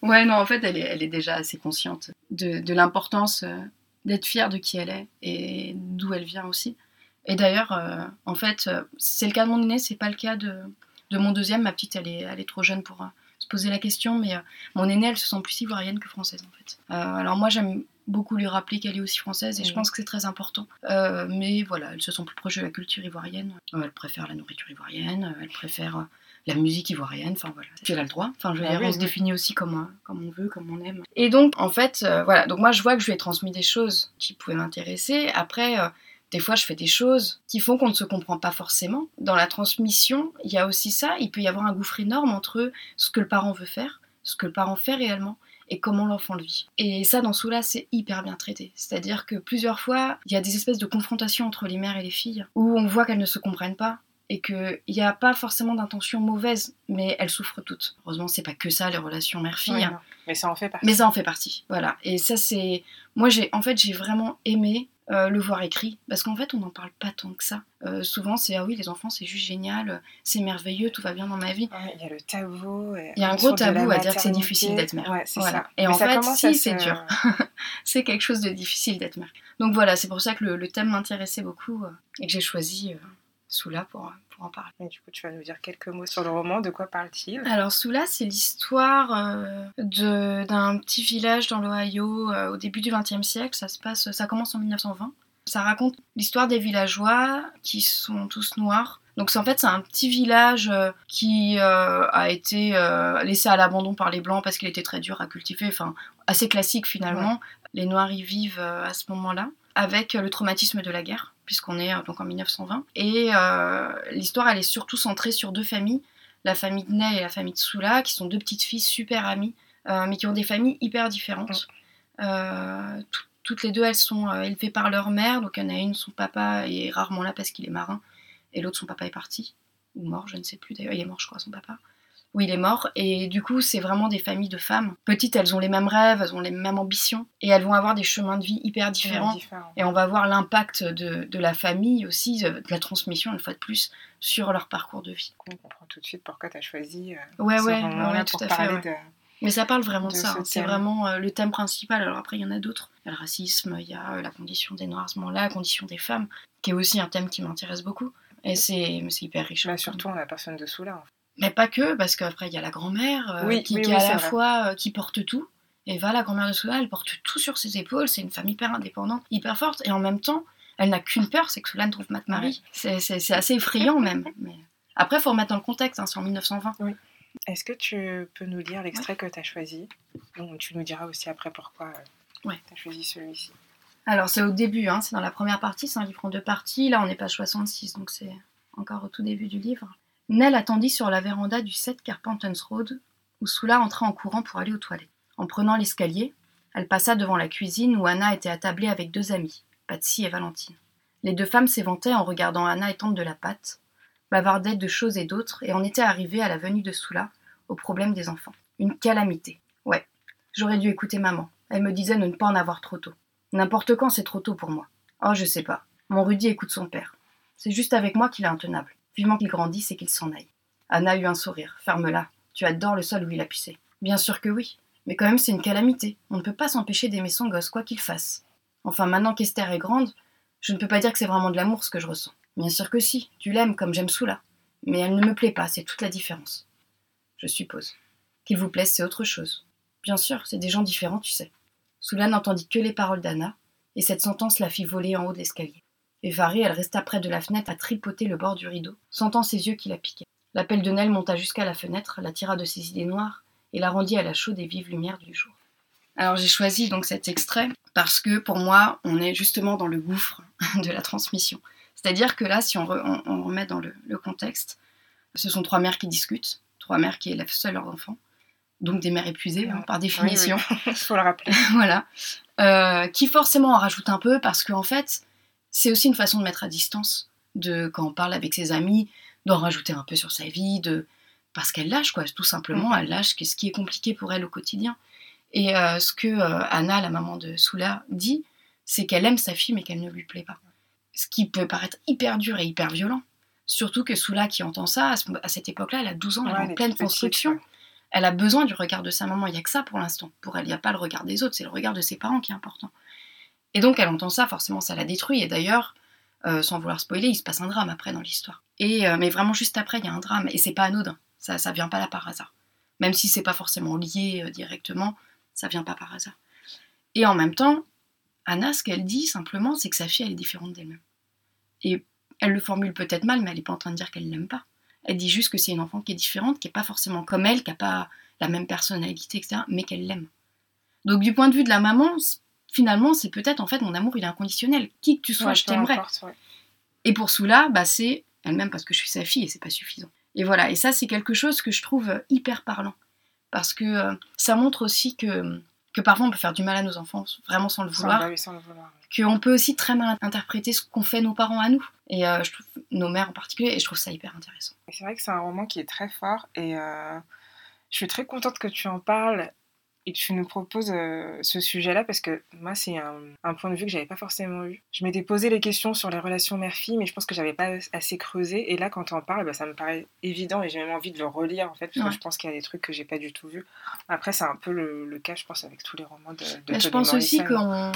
Ouais, non, en fait, elle est, elle est déjà assez consciente de, de l'importance euh, d'être fière de qui elle est et d'où elle vient aussi. Et d'ailleurs, euh, en fait, euh, c'est le cas de mon aîné, c'est pas le cas de, de mon deuxième. Ma petite, elle est, elle est trop jeune pour euh, se poser la question, mais euh, mon aînée, elle se sent plus ivoirienne que française en fait. Alors moi, j'aime beaucoup lui rappeler qu'elle est aussi française et je Mhm. pense que c'est très important. Mais voilà, elle se sent plus proche de la culture ivoirienne. Elle préfère la nourriture ivoirienne, elle préfère la musique ivoirienne, enfin voilà. Puis elle a le droit. Enfin, je veux Ah dire, oui, on se définit aussi comme, comme on veut, comme on aime. Et donc, en fait, euh, voilà. Donc moi, je vois que je lui ai transmis des choses qui pouvaient m'intéresser. Après. euh, des fois, je fais des choses qui font qu'on ne se comprend pas forcément. Dans la transmission, il y a aussi ça. Il peut y avoir un gouffre énorme entre ce que le parent veut faire, ce que le parent fait réellement, et comment l'enfant le vit. Et ça, dans Soula, c'est hyper bien traité. C'est-à-dire que plusieurs fois, il y a des espèces de confrontations entre les mères et les filles, où on voit qu'elles ne se comprennent pas, et qu'il n'y a pas forcément d'intention mauvaise, mais elles souffrent toutes. Heureusement, c'est pas que ça, les relations mère-fille. Oui, hein. Mais ça en fait partie. Mais ça en fait partie, voilà. Et ça, c'est. Moi, j'ai en fait, j'ai vraiment aimé euh, le voir écrit, parce qu'en fait, on n'en parle pas tant que ça. Euh, souvent, c'est ah oui, les enfants, c'est juste génial, c'est merveilleux, tout va bien dans ma vie. Ouais, Il y a le tabou. et- Il y a un gros tabou à dire que c'est difficile d'être mère. Ouais, Voilà. ça. Et Mais en ça fait, si, c'est se- dur. c'est quelque chose de difficile d'être mère. Donc voilà, c'est pour ça que le, le thème m'intéressait beaucoup euh, et que j'ai choisi euh, Soula pour, pour en parler. Et du coup, tu vas nous dire quelques mots sur le roman. De quoi parle-t-il? Alors Soula, c'est l'histoire euh, d'un petit village dans l'Ohio euh, au début du XXe siècle. Ça se passe, ça commence en 1920. Ça raconte l'histoire des villageois qui sont tous noirs. Donc c'est en fait c'est un petit village euh, qui euh, a été euh, laissé à l'abandon par les blancs parce qu'il était très dur à cultiver. Enfin assez classique finalement. Les noirs y vivent à ce moment-là avec euh, le traumatisme de la guerre puisqu'on est euh, donc en 1920. Et euh, l'histoire elle est surtout centrée sur deux familles la famille de Ney et la famille de Soula, qui sont deux petites filles super amies, mais qui ont des familles hyper différentes. Tout- toutes les deux, elles sont élevées par leur mère. Donc, il y en a une, son papa est rarement là parce qu'il est marin, et l'autre, son papa est parti, ou mort, je ne sais plus d'ailleurs. Il est mort, je crois, son papa. Oui, il est mort. Et du coup, c'est vraiment des familles de femmes. Petites, elles ont les mêmes rêves, elles ont les mêmes ambitions, et elles vont avoir des chemins de vie hyper différents. Différent. Et on va voir l'impact de, de la famille aussi, euh, de la transmission, une fois de plus, sur leur parcours de vie. On comprend tout de suite pourquoi tu as choisi euh, Ouais, ce ouais, tout à fait. parler ouais. de... Mais ça parle vraiment de, de ça. hein. C'est vraiment euh, le thème principal. Alors après, il y en a d'autres. Il y a le racisme, il y a euh, la condition des Noirs à ce moment-là, la condition des femmes, qui est aussi un thème qui m'intéresse beaucoup. Et c'est hyper riche. Bah, hein. surtout en la personne de Soula. en fait. Mais pas que, parce qu'après, il y a la grand-mère euh, Oui, qui, oui, qui oui, à c'est la vrai. fois euh, qui porte tout. Et va, la grand-mère de Soula, elle porte tout sur ses épaules. C'est une femme hyper indépendante, hyper forte. Et en même temps, elle n'a qu'une peur, c'est que Soula ne trouve pas de mari. C'est- assez effrayant même. Mais... Après, il faut remettre dans le contexte, hein, c'est en 1920. Est-ce que tu peux nous lire l'extrait que tu as choisi? Donc, Tu nous diras aussi après pourquoi Ouais. tu as choisi celui-ci. Alors c'est au début, hein, c'est dans la première partie, c'est un livre en deux parties. Là on est page 66, donc c'est encore au tout début du livre. Nell attendit sur la véranda du 7 Carpenters Road, où Soula entra en courant pour aller aux toilettes. En prenant l'escalier, elle passa devant la cuisine où Anna était attablée avec deux amies, Patsy et Valentine. Les deux femmes s'éventaient en regardant Anna étendre de la pâte, bavardaient de choses et d'autres, et en étaient arrivées à la venue de Soula, au problème des enfants. Une calamité. Ouais, j'aurais dû écouter maman. Elle me disait de ne pas en avoir trop tôt. N'importe quand, c'est trop tôt pour moi. Oh, je sais pas. Mon Rudy écoute son père. C'est juste avec moi qu'il est intenable. Vivement qu'il grandisse et qu'il s'en aille. Anna eut un sourire. Ferme-la. Tu adores le sol où il a pissé. Bien sûr que oui. Mais quand même, c'est une calamité. On ne peut pas s'empêcher d'aimer son gosse, quoi qu'il fasse. Enfin, maintenant qu'Esther est grande, je ne peux pas dire que c'est vraiment de l'amour ce que je ressens. Bien sûr que si. Tu l'aimes comme j'aime Soula. Mais elle ne me plaît pas, c'est toute la différence. Je suppose. Qu'il vous plaise, c'est autre chose. Bien sûr, c'est des gens différents, tu sais. Soula n'entendit que les paroles d'Anna, et cette sentence la fit voler en haut de l'escalier. Effarée, elle resta près de la fenêtre à tripoter le bord du rideau, sentant ses yeux qui la piquaient. L'appel de Nell monta jusqu'à la fenêtre, la tira de ses idées noires, et la rendit à la chaude et vive lumière du jour. Alors j'ai choisi donc cet extrait parce que pour moi, on est justement dans le gouffre de la transmission. C'est-à-dire que là, si on, re- on- on remet dans le, le contexte, ce sont trois mères qui discutent, trois mères qui élèvent seules leurs enfants, donc des mères épuisées hein, par définition. Il faut le rappeler. voilà, Euh, qui forcément en rajoute un peu parce qu'en fait, c'est aussi une façon de mettre à distance, de quand on parle avec ses amis, d'en rajouter un peu sur sa vie, de parce qu'elle lâche quoi, tout simplement, elle lâche ce qui est compliqué pour elle au quotidien. Et euh, ce que euh, Anna, la maman de Soula, dit, c'est qu'elle aime sa fille mais qu'elle ne lui plaît pas. Ce qui peut paraître hyper dur et hyper violent. Surtout que Soula qui entend ça, à, ce- à cette époque-là, elle a 12 ans, elle est en pleine petite, construction ouais. elle a besoin du regard de sa maman. Il n'y a que ça pour l'instant. Pour elle, il n'y a pas le regard des autres, c'est le regard de ses parents qui est important. Et donc, elle entend ça, forcément, ça la détruit. Et d'ailleurs, euh, sans vouloir spoiler, il se passe un drame après dans l'histoire. Et euh, mais vraiment juste après, il y a un drame et c'est pas anodin. Ça, ça vient pas là par hasard. Même si c'est pas forcément lié euh, directement, ça vient pas par hasard. Et en même temps, Anna, ce qu'elle dit simplement, c'est que sa fille, elle est différente d'elle-même. Et elle le formule peut-être mal, mais elle n'est pas en train de dire qu'elle l'aime pas. Elle dit juste que c'est une enfant qui est différente, qui est pas forcément comme elle, qui a pas la même personnalité, etc., mais qu'elle l'aime. Donc du point de vue de la maman, finalement, c'est peut-être en fait mon amour, il est inconditionnel. Qui que tu sois, Ouais, je t'aimerais. ouais. Et pour Soula, bah, c'est elle m'aime parce que je suis sa fille et c'est pas suffisant. Et voilà, et ça c'est quelque chose que je trouve euh, hyper parlant. Parce que euh, ça montre aussi que, que parfois on peut faire du mal à nos enfants, vraiment sans le vouloir. sans le vouloir. Qu'on peut aussi très mal interpréter ce qu'ont fait nos parents à nous. Et euh, je trouve, nos mères en particulier, et je trouve ça hyper intéressant. C'est vrai que c'est un roman qui est très fort et euh, je suis très contente que tu en parles et tu nous proposes euh, ce sujet-là parce que moi, c'est un, un point de vue que j'avais pas forcément eu. Je m'étais posé les questions sur les relations mère-fille, mais je pense que j'avais pas assez creusé. Et là, quand tu en parles, bah, ça me paraît évident et j'ai même envie de le relire en fait parce Ouais. que je pense qu'il y a des trucs que j'ai pas du tout vus. Après, c'est un peu le, le cas, je pense, avec tous les romans de, de Mais je pense aussi qu'on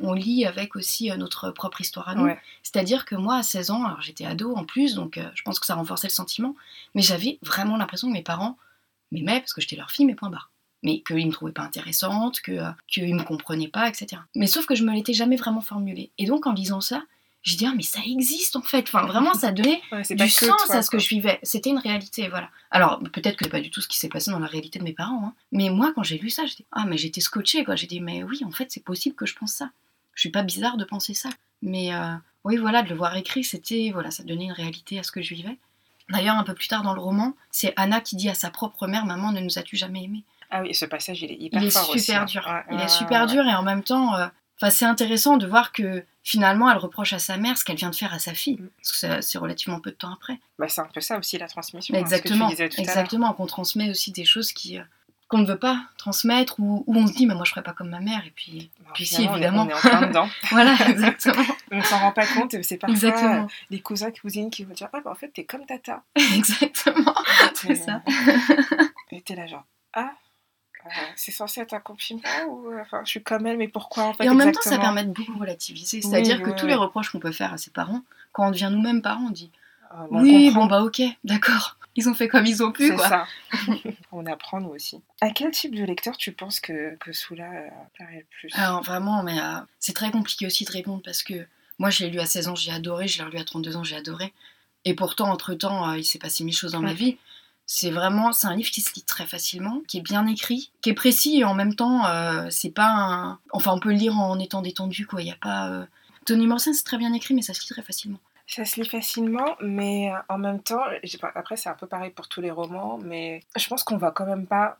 on lit avec aussi euh, notre propre histoire à nous. Ouais. C'est-à-dire que moi, à 16 ans, alors j'étais ado en plus, donc euh, je pense que ça renforçait le sentiment, mais j'avais vraiment l'impression que mes parents m'aimaient parce que j'étais leur fille, mais point barre. Mais qu'ils me trouvaient pas intéressante, que, euh, qu'ils me comprenaient pas, etc. Mais sauf que je me l'étais jamais vraiment formulée. Et donc en lisant ça, j'ai dit, ah, mais ça existe en fait. Enfin, vraiment, ça donnait Ouais, du sens toi, à ce que je vivais. C'était une réalité, voilà. Alors, peut-être que c'est pas du tout ce qui s'est passé dans la réalité de mes parents, hein. mais moi, quand j'ai lu ça, j'étais ah, mais j'étais scotchée, quoi. J'ai dit, mais oui, en fait, c'est possible que je pense ça. Je suis pas bizarre de penser ça. Mais euh, oui, voilà, de le voir écrit, c'était, voilà, ça donnait une réalité à ce que je vivais. D'ailleurs, un peu plus tard dans le roman, c'est Anna qui dit à sa propre mère, maman, ne nous as-tu jamais aimés? Ah oui, ce passage, il est hyper Il est fort super hein. dur. Ouais, Il ouais, est super ouais. dur et en même temps, euh, c'est intéressant de voir que finalement, elle reproche à sa mère ce qu'elle vient de faire à sa fille. Mm. Parce que c'est relativement peu de temps après. Bah, c'est un peu ça aussi la transmission. hein, ce que tu Exactement, disais tout exactement, qu'on transmet aussi des choses qui euh, qu'on ne veut pas transmettre ou on se dit mais moi je ferais pas comme ma mère et puis Alors, Puis si, finalement, on est- évidemment. On est, en plein dedans. voilà exactement On s'en rend pas compte. C'est parfois exactement euh, les cousins, cousines qui vont dire Ah, bah en fait, t'es comme tata. exactement c'est ça Et t'es là, genre Ah, c'est censé être un compliment ou euh, enfin, je suis comme elle, mais pourquoi en fait et en même temps ça permet de beaucoup relativiser c'est à dire que tous les reproches qu'on peut faire à ses parents quand on devient nous-mêmes parents on dit on oui comprend. bon bah ok d'accord ils ont fait comme ils ont pu quoi ça. on apprend nous aussi. À quel type de lecteur tu penses que, que Soula euh, plairait le plus? Alors vraiment, mais euh, c'est très compliqué aussi de répondre parce que moi je l'ai lu à 16 ans, j'ai adoré, je l'ai relu à 32 ans, j'ai adoré. Et pourtant, entre-temps, euh, il s'est passé mille choses dans ma vie. C'est vraiment, c'est un livre qui se lit très facilement, qui est bien écrit, qui est précis et en même temps, euh, c'est pas un... Enfin, on peut le lire en étant détendu, quoi. Il y a pas... euh, Tony Morrison, c'est très bien écrit, mais ça se lit très facilement. Ça se lit facilement, mais euh, en même temps, après c'est un peu pareil pour tous les romans, mais je pense qu'on voit quand même pas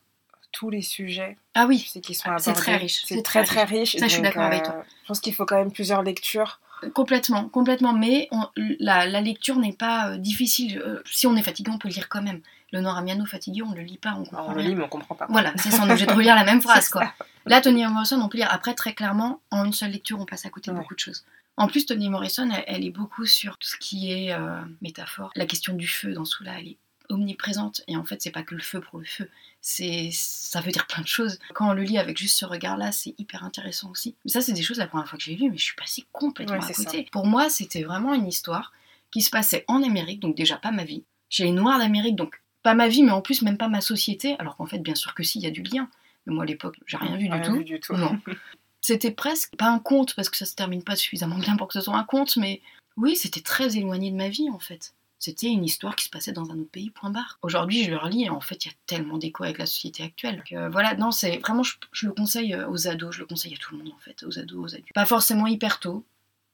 tous les sujets Ah oui, sais, qui sont C'est abordés. très riche, C'est c'est très très très riche. Ça, je suis d'accord avec toi. Je pense qu'il faut quand même plusieurs lectures. Complètement, complètement. Mais on- la, la lecture n'est pas euh, difficile. Euh, si on est fatigué, on peut le lire quand même. Le Noir Amiano fatigué, on le lit pas, on comprend On le lit, mais on comprend pas. Voilà, c'est sans objet de relire la même phrase, quoi. Là, Toni Morrison, on peut lire après très clairement, en une seule lecture, on passe à côté de Ouais. beaucoup de choses. En plus, Toni Morrison, elle, elle est beaucoup sur tout ce qui est euh, métaphore. La question du feu dans Soula, elle est omniprésente. Et en fait, c'est pas que le feu pour le feu. C'est, ça veut dire plein de choses. Quand on le lit avec juste ce regard-là, c'est hyper intéressant aussi. Mais ça, c'est des choses la première fois que j'ai lu, mais je suis passée complètement Ouais, à côté. Pour moi, c'était vraiment une histoire qui se passait en Amérique, donc déjà pas ma vie. Chez les Noirs d'Amérique, donc pas ma vie, mais en plus même pas ma société. Alors qu'en fait, bien sûr que si, il y a du lien. Mais moi, à l'époque, j'ai rien vu du tout. vu du tout. Non. C'était presque pas un conte, parce que ça se termine pas suffisamment bien pour que ce soit un conte, mais oui, c'était très éloigné de ma vie en fait. C'était une histoire qui se passait dans un autre pays, point barre. Aujourd'hui, je le relis et en fait, il y a tellement d'écho avec la société actuelle. Euh, voilà, non, c'est vraiment, je, le conseille euh, aux ados, je le conseille à tout le monde en fait, aux ados, aux adultes. Pas forcément hyper tôt.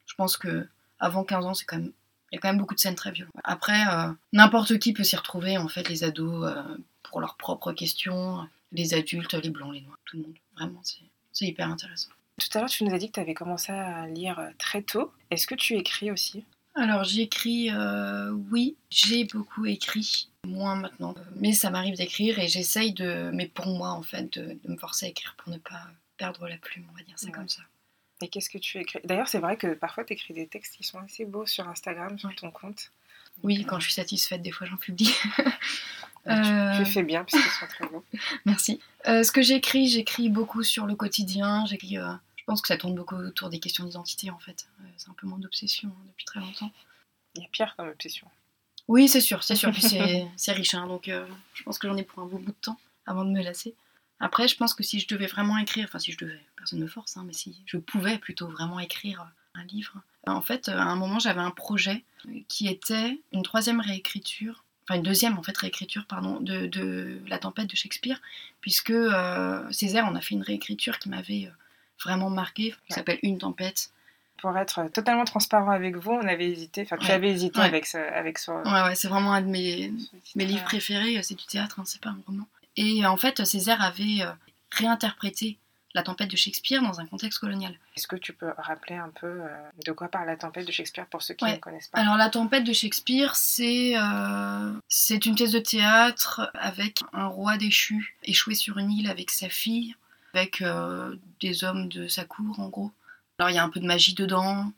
Je pense que avant 15 ans, c'est quand même. Il y a quand même beaucoup de scènes très violentes. Après, euh, n'importe qui peut s'y retrouver, en fait, les ados, pour leurs propres questions, les adultes, les blancs, les noirs, tout le monde. Vraiment, c'est hyper intéressant. Tout à l'heure, tu nous as dit que tu avais commencé à lire très tôt. Est-ce que tu écris aussi? Alors j'écris, euh, oui, j'ai beaucoup écrit, moins maintenant, mais ça m'arrive d'écrire et j'essaye de, mais pour moi en fait, de, de me forcer à écrire pour ne pas perdre la plume, on va dire ça Ouais. comme ça. Et qu'est-ce que tu écris? D'ailleurs, c'est vrai que parfois, tu écris des textes qui sont assez beaux sur Instagram, sur Ouais. ton compte. Oui, Donc, quand je suis satisfaite, des fois j'en publie. euh, tu, Euh, tu fais bien, puisqu'ils sont très beaux. Merci. Euh, ce que j'écris, j'écris beaucoup sur le quotidien. J'écris, euh, Je pense que ça tourne beaucoup autour des questions d'identité en fait. Euh, c'est un peu mon obsession hein, depuis très longtemps. Il y a pire comme obsession. Oui, c'est sûr, c'est sûr. Puis c'est c'est riche, hein, donc euh, je pense que j'en ai pour un beau bout de temps avant de me lasser. Après, je pense que si je devais vraiment écrire, enfin si je devais, personne ne me force, hein, mais si je pouvais plutôt vraiment écrire un livre, en fait, à un moment, j'avais un projet qui était une troisième réécriture, enfin une deuxième en fait réécriture, pardon, de, de La Tempête de Shakespeare, puisque euh, Césaire en a fait une réécriture qui m'avait euh, vraiment marqué, qui s'appelle Une Tempête. Pour être totalement transparent avec vous, on avait hésité, enfin tu Ouais. avais hésité Ouais. avec ce, avec ce, Ouais, ouais, c'est vraiment un de mes, mes livres euh, préférés, euh, c'est du théâtre, hein, c'est pas un roman. Et euh, en fait, Césaire avait euh, réinterprété La Tempête de Shakespeare dans un contexte colonial. Est-ce que tu peux rappeler un peu euh, de quoi parle la tempête de Shakespeare pour ceux qui Ouais. ne connaissent pas? Alors, La Tempête de Shakespeare, c'est euh, c'est une pièce de théâtre avec un roi déchu, échoué sur une île avec sa fille, avec euh, des hommes de sa cour, en gros. Alors, il y a un peu de magie dedans,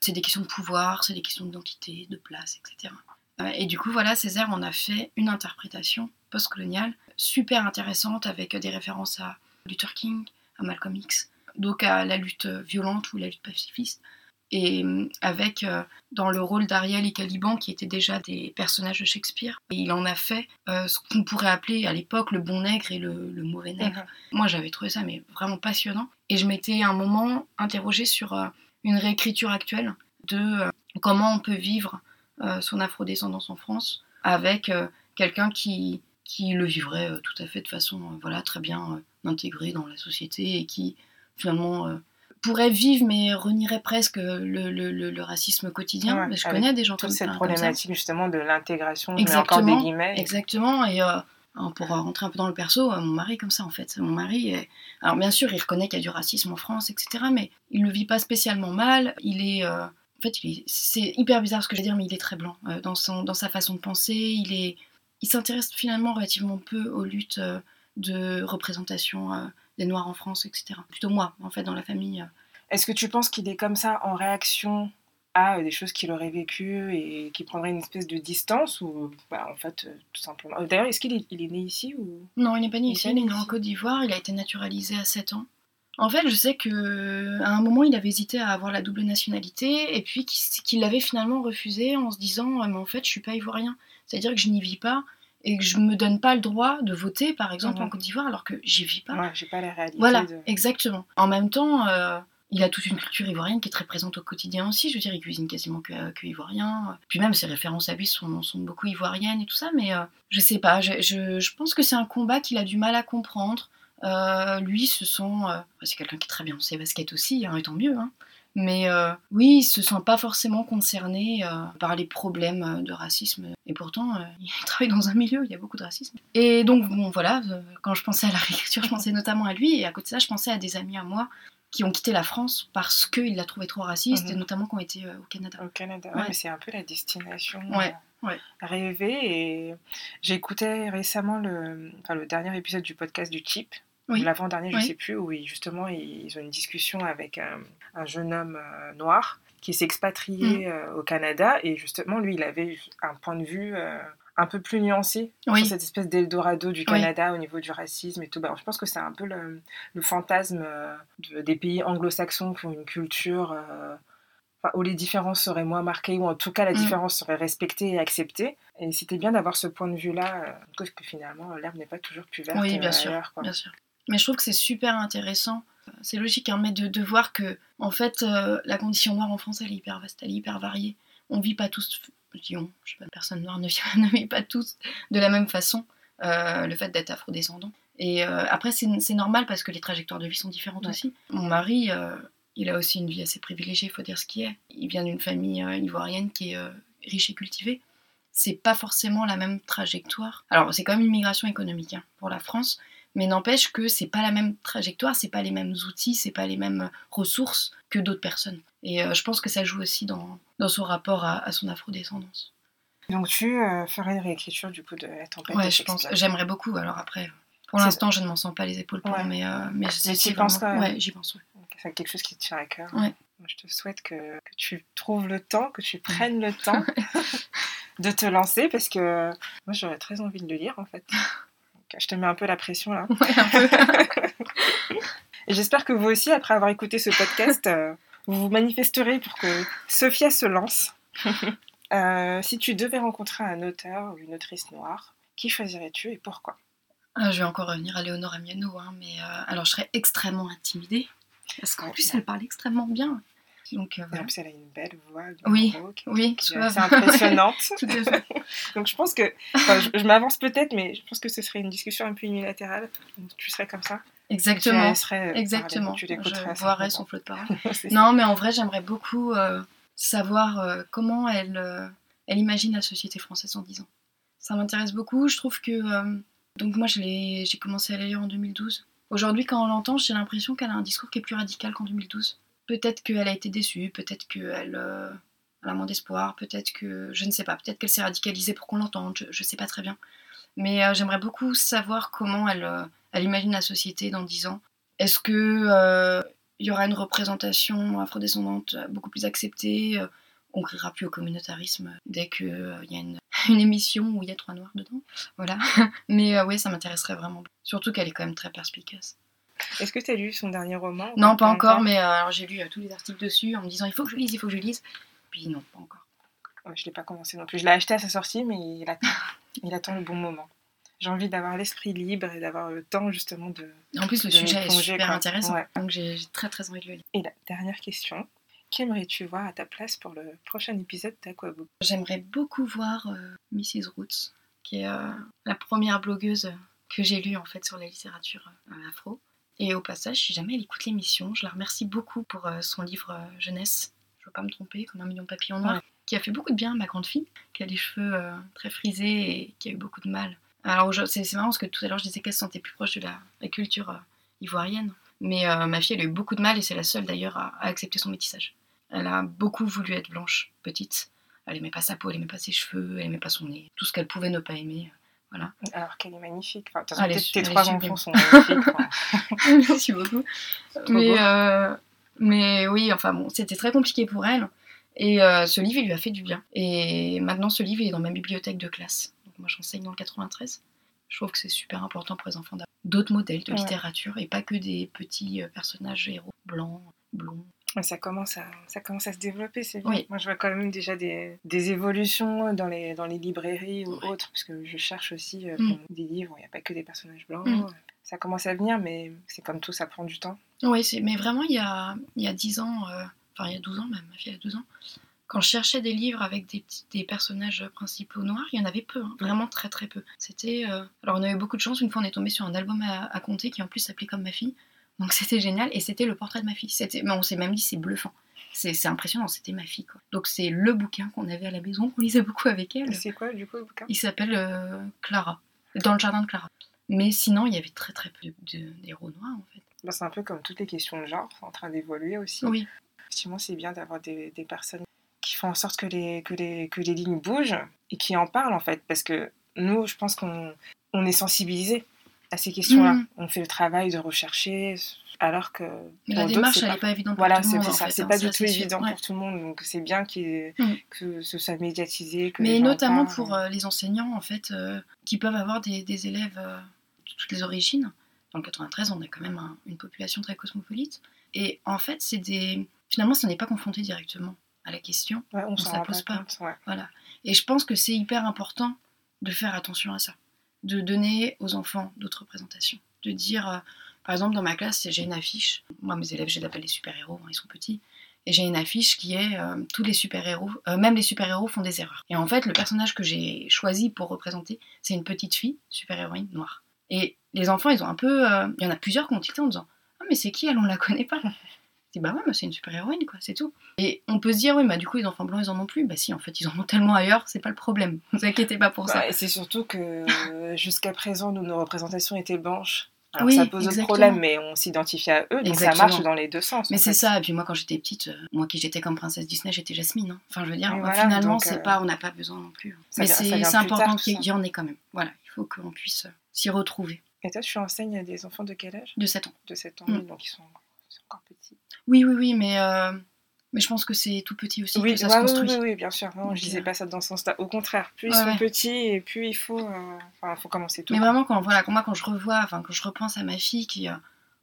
c'est des questions de pouvoir, c'est des questions d'identité, de place, etc. Euh, Et du coup, voilà, Césaire en a fait une interprétation postcoloniale super intéressante avec des références à Luther King, à Malcolm X, donc à la lutte violente ou la lutte pacifiste et euh, avec euh, dans le rôle d'Ariel et Caliban qui étaient déjà des personnages de Shakespeare. Et il en a fait euh, ce qu'on pourrait appeler à l'époque le bon nègre et le, le mauvais nègre. Mhm. Moi j'avais trouvé ça mais vraiment passionnant. Et je m'étais à un moment interrogée sur euh, une réécriture actuelle de comment on peut vivre son afrodescendance en France avec quelqu'un qui, qui le vivrait tout à fait de façon voilà, très bien intégrée dans la société et qui finalement pourrait vivre mais renierait presque le, le- le- le racisme quotidien. Ouais, mais je connais des gens comme, cette comme ça. problématique justement de l'intégration, encore des Exactement, guillemets. Exactement, et euh, pour rentrer un peu dans le perso, euh, mon mari comme ça en fait. Mon mari, est- alors bien sûr, il reconnaît qu'il y a du racisme en France, etc., mais il le vit pas spécialement mal. Il est, euh, en fait, est- c'est hyper bizarre ce que je vais dire, mais il est très blanc euh, dans, son, dans sa façon de penser. Il est, il s'intéresse finalement relativement peu aux luttes de représentation des Noirs en France, etc. Plutôt moi, en fait, dans la famille. euh. Est-ce que tu penses qu'il est comme ça en réaction à euh, des choses qu'il aurait vécues et qui prendrait une espèce de distance ou bah, en fait euh, tout simplement. D'ailleurs, est-ce qu'il est, il est né ici ou? Non, il n'est pas né Il est ici, il est né en. Côte d'Ivoire, il a été naturalisé à 7 ans. En fait, je sais que à un moment, il avait hésité à avoir la double nationalité et puis qu'il qu'il l'avait finalement refusé en se disant "Ah, mais en fait, je suis pas ivoirien, c'est-à-dire que je n'y vis pas et que je me donne pas le droit de voter par exemple Mhm. en Côte d'Ivoire alors que j'y vis pas." Ouais, j'ai pas la réalité. Voilà, de- exactement. En même temps, euh, il a toute une culture ivoirienne qui est très présente au quotidien aussi. Je veux dire, il cuisine quasiment que, que ivoirien. Puis même ses références à lui sont, sont beaucoup ivoiriennes et tout ça. Mais euh, je sais pas, je, je- je pense que c'est un combat qu'il a du mal à comprendre. Euh, lui se sent... euh, c'est quelqu'un qui est très bien dans ses baskets aussi, hein, et tant mieux. hein. Mais euh, oui, il se sent pas forcément concerné euh, par les problèmes euh, de racisme. Et pourtant, euh, il travaille dans un milieu, où il y a beaucoup de racisme. Et donc, bon, voilà, euh, quand je pensais à la réécriture, je pensais notamment à lui. Et à côté de ça, je pensais à des amis à moi qui ont quitté la France parce qu'ils la trouvaient trop raciste, Mhm. et notamment qui ont été au Canada. Au Canada, ouais, Ouais. mais c'est un peu la destination Ouais, euh, ouais. rêvée. Et j'écoutais récemment le, enfin, le dernier épisode du podcast du Chip, Oui. ou l'avant-dernier, je Oui. sais plus, où ils- justement ils ont une discussion avec un, un jeune homme euh, noir qui s'est expatrié Mm. euh, au Canada. Et justement, lui, il avait un point de vue. euh, un peu plus nuancé Oui. sur cette espèce d'Eldorado du Oui. Canada au niveau du racisme et tout. Bah, je pense que c'est un peu le, le fantasme de- des pays anglo-saxons qui ont une culture euh, où les différences seraient moins marquées, ou en tout cas la Mm. différence serait respectée et acceptée. Et c'était bien d'avoir ce point de vue-là, euh, parce que finalement l'herbe n'est pas toujours plus verte Oui, bien sûr, quoi. bien sûr. Mais je trouve que c'est super intéressant. C'est logique, hein, mais de, de voir que, en fait, euh, la condition noire en France, elle est hyper vaste, elle est hyper variée. On vit pas tous, je dis on, je sais pas, personne noire ne vit, ne vit pas tous de la même façon, euh, le fait d'être afrodescendant. Et euh, après, c'est normal parce que les trajectoires de vie sont différentes Ouais. aussi. Mon mari, il a aussi une vie assez privilégiée, il faut dire ce qui est. Il vient d'une famille ivoirienne qui est riche et cultivée. C'est pas forcément la même trajectoire. Alors, c'est quand même une migration économique hein, pour la France, mais n'empêche que c'est pas la même trajectoire, c'est pas les mêmes outils, c'est pas les mêmes ressources que d'autres personnes. Et euh, je pense que ça joue aussi dans, dans son rapport à, à son afrodescendance. Donc tu euh, ferais une réécriture du coup de la tempête de Ouais, je pense. J'aimerais beaucoup. Alors après, pour l'instant, je ne m'en sens pas les épaules pour, Ouais. mais, euh, mais, vraiment- quand même Ouais, j'y pense. ouais. C'est quelque chose qui te tient à cœur. Ouais. Je te souhaite que, que tu trouves le temps, que tu prennes le temps de te lancer, parce que moi j'aurais très envie de le lire en fait. Je te mets un peu la pression là. Ouais, un peu. Et j'espère que vous aussi, après avoir écouté ce podcast, euh, vous vous manifesterez pour que Sophia se lance. Euh, si tu devais rencontrer un auteur ou une autrice noire, qui choisirais-tu et pourquoi? Ah, je vais encore revenir à Léonore Amiano, hein, mais euh, alors je serais extrêmement intimidée. Parce qu'en Ouais. plus, elle parle extrêmement bien. Donc, euh, En plus, elle a une belle voix. Oui, Maroc, Oui, qui est assez impressionnante. Donc je pense que, enfin, je, je m'avance peut-être, mais je pense que ce serait une discussion un peu unilatérale. Donc, tu serais comme ça. Exactement. Tu laisserais parler, Exactement. Tu Je boirais son flot de parole. Non, mais en vrai, j'aimerais beaucoup euh, savoir euh, comment elle, euh, elle imagine la société française en 10 ans. Ça m'intéresse beaucoup. Je trouve que. euh, donc, moi, j'ai commencé à la lire en 2012. Aujourd'hui, quand on l'entend, j'ai l'impression qu'elle a un discours qui est plus radical qu'en 2012. Peut-être qu'elle a été déçue, peut-être qu'elle euh, elle a moins d'espoir, peut-être que. Je ne sais pas, peut-être qu'elle s'est radicalisée pour qu'on l'entende, je, je sais pas très bien. Mais euh, j'aimerais beaucoup savoir comment elle, euh, imagine la société dans 10 ans. Est-ce que. il y aura une représentation afrodescendante beaucoup plus acceptée. On criera plus au communautarisme dès qu'il y a une, une émission où il y a trois noirs dedans? Voilà. Mais oui, ça m'intéresserait vraiment. Surtout qu'elle est quand même très perspicace. Est-ce que tu as lu son dernier roman Non, pas encore, mais euh, j'ai lu euh, tous les articles dessus en me disant il faut que je lise, il faut que je lise. Puis non, pas encore. Ouais, je l'ai pas commencé non plus. Je l'ai acheté à sa sortie, mais il attend, il attend le bon moment. J'ai envie d'avoir l'esprit libre et d'avoir le temps justement de. En plus, le sujet est super quoi. intéressant. Ouais. Donc j'ai très très envie de le lire. Et la dernière question. Qu'aimerais-tu voir à ta place pour le prochain épisode d'Aquabook? J'aimerais beaucoup voir euh, Mrs. Roots, qui est la première blogueuse que j'ai lue en fait sur la littérature afro. Et au passage, si jamais elle écoute l'émission, je la remercie beaucoup pour euh, son livre euh, jeunesse. Je veux pas me tromper, comme un million de papillons noirs, Ouais. qui a fait beaucoup de bien à ma grande fille, qui a les cheveux euh, très frisés et qui a eu beaucoup de mal. Alors c'est c'est marrant parce que tout à l'heure je disais qu'elle se sentait plus proche de la, la culture euh, ivoirienne, mais euh, ma fille elle a eu beaucoup de mal et c'est la seule d'ailleurs à, à accepter son métissage. Elle a beaucoup voulu être blanche, petite. Elle aimait pas sa peau, elle aimait pas ses cheveux, elle aimait pas son nez, tout ce qu'elle pouvait ne pas aimer. Voilà. Alors qu'elle est magnifique. Enfin, Ah, tes- tes trois enfants sont magnifiques. Merci beaucoup. Mais, euh, mais oui, enfin bon, c'était très compliqué pour elle. Et euh, ce livre, il lui a fait du bien. Et maintenant, ce livre, il est dans ma bibliothèque de classe. Donc, moi, j'enseigne dans le 93. Je trouve que c'est super important pour les enfants d'avoir d'autres modèles de Ouais. littérature et pas que des petits euh, personnages héros blancs, blonds. Ça commence, à, ça commence à se développer, c'est bien. Oui. Moi, je vois quand même déjà des, des évolutions dans les, dans les librairies ou autres, parce que je cherche aussi euh, Mm. des livres il n'y a pas que des personnages blancs. Mm. Ça commence à venir, mais c'est comme tout, ça prend du temps. Oui, mais vraiment, il y a, il y a 10 ans, euh, enfin il y a 12 ans même, ma fille a 12 ans, quand je cherchais des livres avec des, petits- des personnages principaux noirs, il y en avait peu, hein, vraiment très très peu. C'était. euh, Alors on a eu beaucoup de chance, une fois on est tombé sur un album à, à compter qui en plus s'appelait comme ma fille, donc c'était génial, et c'était le portrait de ma fille. C'était... On s'est même dit, c'est bluffant. C'est, c'est impressionnant, c'était ma fille. Quoi. Donc c'est le bouquin qu'on avait à la maison, qu'on lisait beaucoup avec elle. C'est quoi, du coup, le bouquin? Il s'appelle euh, Clara, dans le jardin de Clara. Mais sinon, il y avait très très peu de, de- d'héros noirs en fait. Bah, C'est un peu comme toutes les questions de genre, c'est en train d'évoluer aussi. Oui, Effectivement, c'est bien d'avoir des, des personnes qui font en sorte que les, que, les, que les lignes bougent et qui en parlent, en fait. Parce que nous, je pense qu'on on est sensibilisés à ces questions-là. Mhm. On fait le travail de rechercher, alors que. mais la démarche, c'est elle n'est pas évidente Voilà, pour tout c'est le monde. c'est en ça. C'est hein, pas du tout c'est évident pour tout le monde. Donc c'est bien ait- Mm. que ce soit médiatisé. Que Mais notamment parlent. pour euh, les enseignants, en fait, euh, qui peuvent avoir des, des élèves euh, de toutes les origines. Dans le 93, on a quand même un- une population très cosmopolite. Et en fait, c'est des... finalement, ça n'est pas confronté directement à la question. Ouais, on s'en ça rend pose pas pas. compte. ouais. Voilà. Et je pense que c'est hyper important de faire attention à ça. De donner aux enfants d'autres représentations. De dire, euh, par exemple, dans ma classe, j'ai une affiche. Moi, mes élèves, je les appelle les super-héros, hein, ils sont petits. Et j'ai une affiche qui est euh, tous les super-héros, euh, même les super-héros font des erreurs. Et en fait, le personnage que j'ai choisi pour représenter, c'est une petite fille, super-héroïne noire. Et les enfants, ils ont un peu. Il y en a plusieurs qui ont en disant Ah, mais c'est qui? Elle On la connaît pas. Dis Bah ouais, mais c'est une super-héroïne, quoi, c'est tout. Et on peut se dire Oui, bah du coup, les enfants blancs, ils en ont plus. Bah si, en fait, ils en ont tellement ailleurs, c'est pas le problème. Ne vous inquiétez pas pour ça. Bah, et c'est surtout que euh, jusqu'à présent, nous, nos représentations étaient blanches. Alors Oui, ça pose d'autres problèmes, mais on s'identifie à eux, donc ça marche dans les deux sens. Mais c'est ça, et puis moi quand j'étais petite, euh, moi qui j'étais comme princesse Disney, j'étais Jasmine. hein. Enfin je veux dire, bah, voilà, finalement c'est euh, pas, on n'a pas besoin non plus. ça Mais c'est important qu'il y en ait quand même. Voilà, il faut qu'on puisse euh, s'y retrouver. Et toi, tu enseignes à des enfants de quel âge? De 7 ans. De 7 ans, Mm. donc ils sont, ils sont encore petits. Oui, oui, oui, mais, euh, mais je pense que c'est tout petit aussi Oui, que ça ouais, se construit. oui, oui, bien sûr. Non, Donc, je disais euh, pas ça dans ce sens-là. Au contraire, plus ils Ouais, sont ouais. petits et plus il faut, euh, faut commencer tout. Mais vraiment, quand, voilà, quand moi quand je revois, enfin quand je repense à ma fille qui, euh,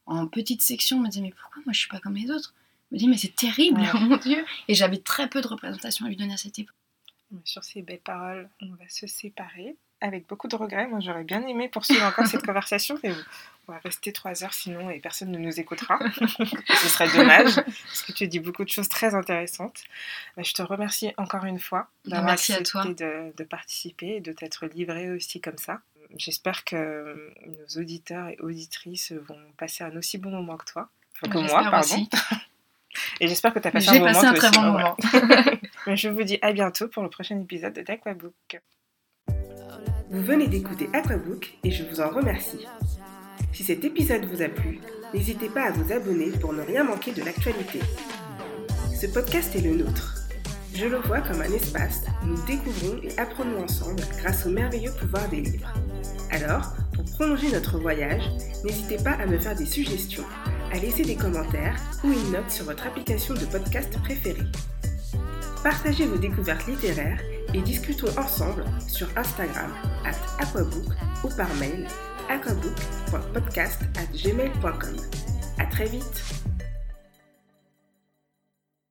en petite section, me disait mais pourquoi moi je suis pas comme les autres? Je me dis mais c'est terrible, mon Dieu. Et j'avais très peu de représentation à lui donner à cette époque. Sur ces belles paroles, on va se séparer avec beaucoup de regrets. Moi, j'aurais bien aimé poursuivre encore cette conversation, mais on va rester trois heures sinon et personne ne nous écoutera. Ce serait dommage, parce que tu dis beaucoup de choses très intéressantes. Bah, Je te remercie encore une fois d'avoir Merci à accepté de, de participer et de t'être livré aussi comme ça. J'espère que nos auditeurs et auditrices vont passer un aussi bon moment que toi. Enfin, que moi, pardon. aussi. Et j'espère que tu as passé un J'ai moment passé un très aussi. bon Bah, moment. voilà. Mais je vous dis à bientôt pour le prochain épisode de d'Aquabook. Vous venez d'écouter Aquabook et je vous en remercie. Si cet épisode vous a plu, n'hésitez pas à vous abonner pour ne rien manquer de l'actualité. Ce podcast est le nôtre. Je le vois comme un espace où nous découvrons et apprenons ensemble grâce au merveilleux pouvoir des livres. Alors, pour prolonger notre voyage, n'hésitez pas à me faire des suggestions, à laisser des commentaires ou une note sur votre application de podcast préférée. Partagez vos découvertes littéraires et discutons ensemble sur Instagram at aquabook ou par mail aquabook.podcast@gmail.com. À très vite.